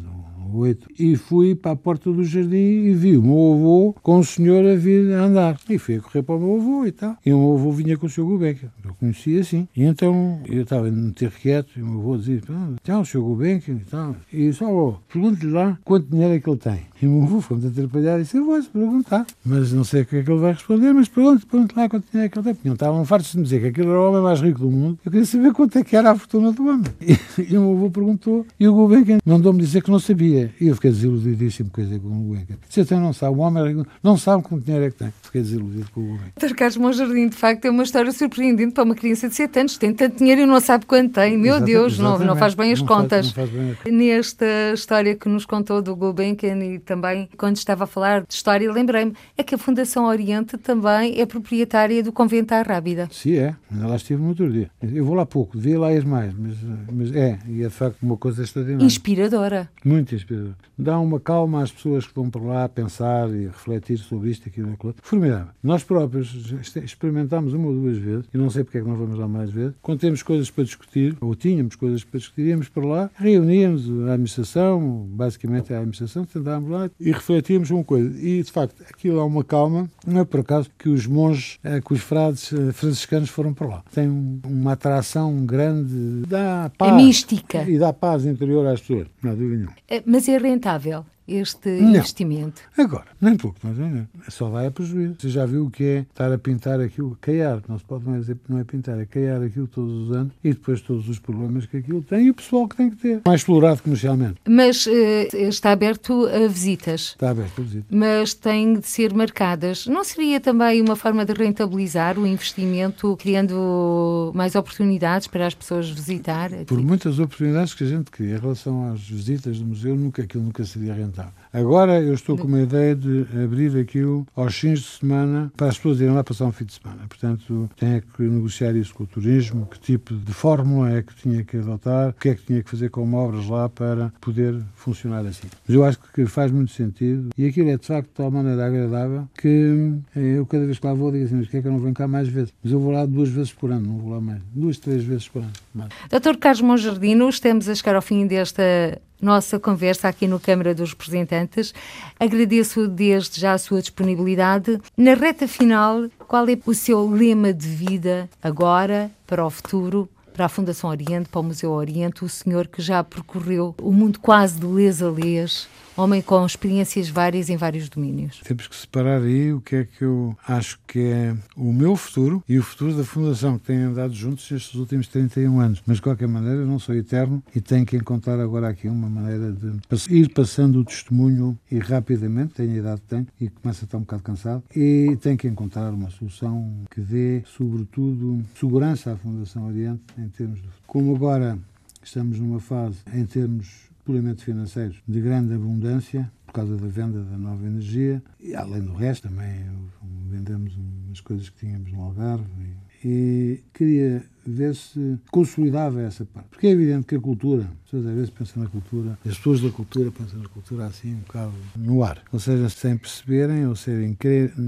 e fui para a porta do jardim e vi o meu avô com o senhor a vir a andar. E fui a correr para o meu avô e tal. E o meu avô vinha com o seu Gulbenkian. Eu conhecia assim. E então eu estava no ter quieto e o meu avô dizia: Então, o seu e tal. E só, oh, pergunte-lhe lá quanto dinheiro é que ele tem. E o meu avô foi-me atrapalhar e disse: Eu vou perguntar. Mas não sei o que é que ele vai responder, mas pergunte, pergunte lá quanto dinheiro é que ele tem. Porque não estavam fartos de me dizer que aquele era o homem mais rico do mundo. Eu queria saber quanto é que era a fortuna do homem. E, e o meu avô perguntou e o Gulbenkian mandou-me dizer que não sabia quê? E eu fiquei desiludidíssimo com o Gulbenkian. Você então não sabe, o homem não sabe quanto dinheiro é que tem. Fiquei desiludido com o Gulbenkian. Dr. Carlos Monjardim, de facto, é uma história surpreendente para uma criança de 7 anos. Tem tanto dinheiro e não sabe quanto tem. Meu Exatamente, Deus, não, não faz bem as não contas. Faz, bem. Nesta história que nos contou do Gulbenkian e também quando estava a falar de história, lembrei-me, é que a Fundação Oriente também é proprietária do Convento à Rábida. Sim, é. Lá estive no outro dia. Eu vou lá pouco, devia lá ir mais, mas, mas é, e é de facto uma coisa extraordinária. Inspiradora. Muito inspiradora. Dá uma calma às pessoas que vão para lá pensar e refletir sobre isto, aquilo e aquilo. Formidável. Nós próprios experimentámos uma ou duas vezes, e não sei porque é que não vamos lá mais vezes, quando temos coisas para discutir, ou tínhamos coisas para discutir, íamos para lá, reuníamos a administração, basicamente a administração, sentávamos lá e refletíamos uma coisa. E, de facto, aquilo é uma calma, não é por acaso que os monges, eh, que os frades eh, franciscanos foram para lá. Tem uma atração grande, dá paz. A mística. E dá paz interior às pessoas, não há dúvida nenhuma. Eh, mas é rentável este não. investimento? Agora, nem pouco, mas não, só vai a prejuízo. Você já viu o que é estar a pintar aquilo, caiar, não se pode não é, dizer, não é pintar, é caiar aquilo todos os anos e depois todos os problemas que aquilo tem e o pessoal que tem que ter. Mais explorado comercialmente. Mas uh, está aberto a visitas. Está aberto a visitas. Mas têm de ser marcadas. Não seria também uma forma de rentabilizar o investimento, criando mais oportunidades para as pessoas visitar? Por muitas oportunidades que a gente cria em relação às visitas do museu, nunca aquilo nunca seria rentável. Agora eu estou com uma ideia de abrir aquilo aos fins de semana para as pessoas irem lá passar um fim de semana. Portanto, tenho que negociar isso com o turismo, que tipo de fórmula é que tinha que adotar, o que é que tinha que fazer com obras lá para poder funcionar assim. Mas eu acho que faz muito sentido e aquilo é de facto de tal maneira agradável que eh, eu cada vez que lá vou digo assim, mas que é que eu não venho cá mais vezes? Mas eu vou lá duas vezes por ano, não vou lá mais. Duas, três vezes por ano. Doutor Carlos Monjardino, estamos a chegar ao fim desta nossa conversa aqui no Câmara dos Representantes. Agradeço desde já a sua disponibilidade. Na reta final, qual é o seu lema de vida agora, para o futuro? Para a Fundação Oriente, para o Museu Oriente, o senhor que já percorreu o mundo quase de lês a lês, homem com experiências várias em vários domínios. Temos que separar aí o que é que eu acho que é o meu futuro e o futuro da Fundação, que tem andado juntos estes últimos 31 anos. Mas, de qualquer maneira, eu não sou eterno e tenho que encontrar agora aqui uma maneira de ir passando o testemunho e rapidamente, tenho a idade que tenho e começo a estar um bocado cansado, e tenho que encontrar uma solução que dê, sobretudo, segurança à Fundação Oriente em termos de... Como agora estamos numa fase, em termos puramente financeiros de grande abundância por causa da venda da nova energia e além do resto também vendemos umas coisas que tínhamos no Algarve e, e queria ver se consolidava essa parte. Porque é evidente que a cultura, as pessoas às vezes pensam na cultura, as pessoas da cultura pensam na cultura assim, um bocado no ar. Ou seja, sem perceberem ou serem,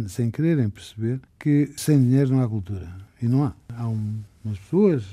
sem quererem perceber que sem dinheiro não há cultura. E não há. Há um, umas pessoas,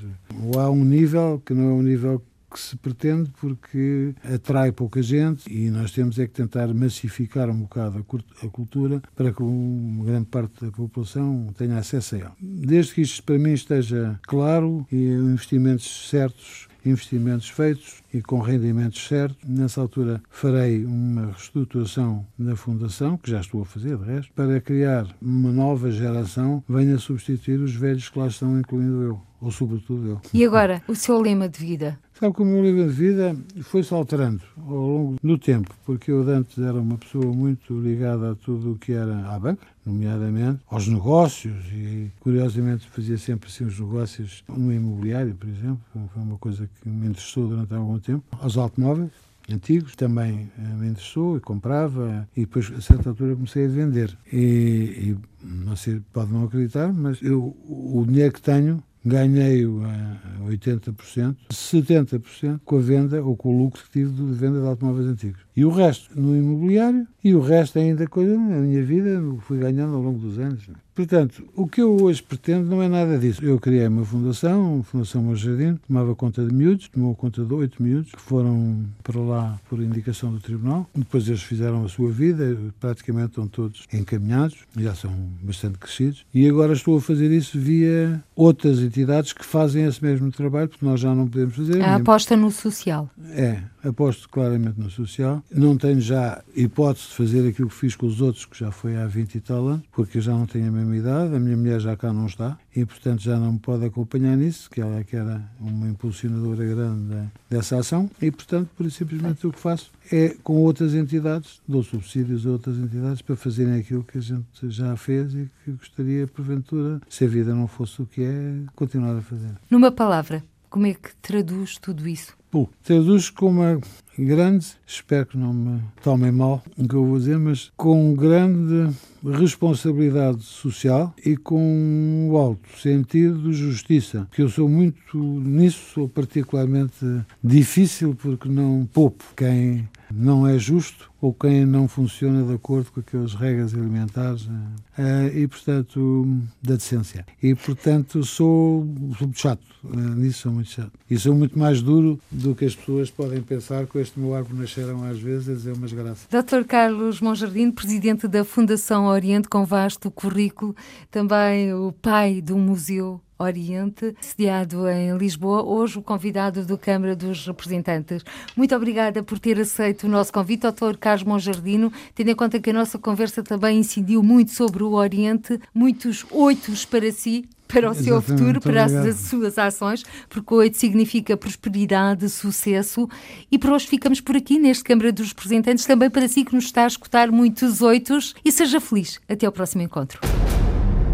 ou há um nível que não é um nível que se pretende porque atrai pouca gente e nós temos é que tentar massificar um bocado a cultura para que uma grande parte da população tenha acesso a ela. Desde que isto para mim esteja claro e investimentos certos investimentos feitos e com rendimentos certos. Nessa altura farei uma reestruturação da Fundação, que já estou a fazer, de resto, para criar uma nova geração que venha substituir os velhos que lá estão, incluindo eu, ou sobretudo eu. E agora, o seu lema de vida? Sabe que o meu livro de vida foi-se alterando ao longo do tempo, porque eu antes era uma pessoa muito ligada a tudo o que era a banca, nomeadamente aos negócios, e curiosamente fazia sempre assim os negócios no imobiliário, por exemplo, foi uma coisa que me interessou durante algum tempo, aos automóveis, antigos, também eh, me interessou e comprava e depois a certa altura comecei a vender. E, e não sei, pode não acreditar, mas eu, o dinheiro que tenho ganhei-o a 80%, 70% com a venda ou com o lucro que tive de venda de automóveis antigos. E o resto no imobiliário e o resto ainda coisa na minha vida fui ganhando ao longo dos anos. Portanto, o que eu hoje pretendo não é nada disso. Eu criei uma fundação, a Fundação Meu Jardim, tomava conta de miúdos, tomou conta de oito miúdos que foram para lá por indicação do tribunal. Depois eles fizeram a sua vida, praticamente estão todos encaminhados, já são bastante crescidos. E agora estou a fazer isso via outras entidades que fazem esse mesmo trabalho, porque nós já não podemos fazer. A aposta no social. É, aposto claramente no social. Não tenho já hipótese de fazer aquilo que fiz com os outros, que já foi há 20 e tal anos, porque eu já não tenho a mesma idade, a minha mulher já cá não está e, portanto, já não me pode acompanhar nisso, que ela é que era uma impulsionadora grande dessa ação e, portanto, por simplesmente o que faço é com outras entidades, dou subsídios a outras entidades para fazerem aquilo que a gente já fez e que gostaria, porventura, se a vida não fosse o que é, continuar a fazer. Numa palavra, como é que traduz tudo isso? Bom, traduz com uma grande, espero que não me tomem mal o que eu vou dizer, mas com grande responsabilidade social e com um alto sentido de justiça, que eu sou muito nisso, sou particularmente difícil porque não poupo quem não é justo ou quem não funciona de acordo com aquelas regras alimentares eh, e, portanto, da decência. E, portanto, sou, sou muito chato, eh, nisso sou muito chato. E sou muito mais duro do que as pessoas podem pensar com este meu árvore nasceram às vezes a dizer umas graças. Dr. Carlos Monjardim, presidente da Fundação Oriente, com vasto currículo, também o pai do museu Oriente, sediado em Lisboa, hoje o convidado do Câmara dos Representantes. Muito obrigada por ter aceito o nosso convite, Dr. Carlos Monjardino, tendo em conta que a nossa conversa também incidiu muito sobre o Oriente, muitos oitos para si, para o seu futuro, para as suas ações, porque oito significa prosperidade, sucesso. E por hoje ficamos por aqui neste Câmara dos Representantes, também para si que nos está a escutar muitos oitos. E seja feliz. Até ao próximo encontro.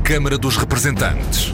Câmara dos Representantes.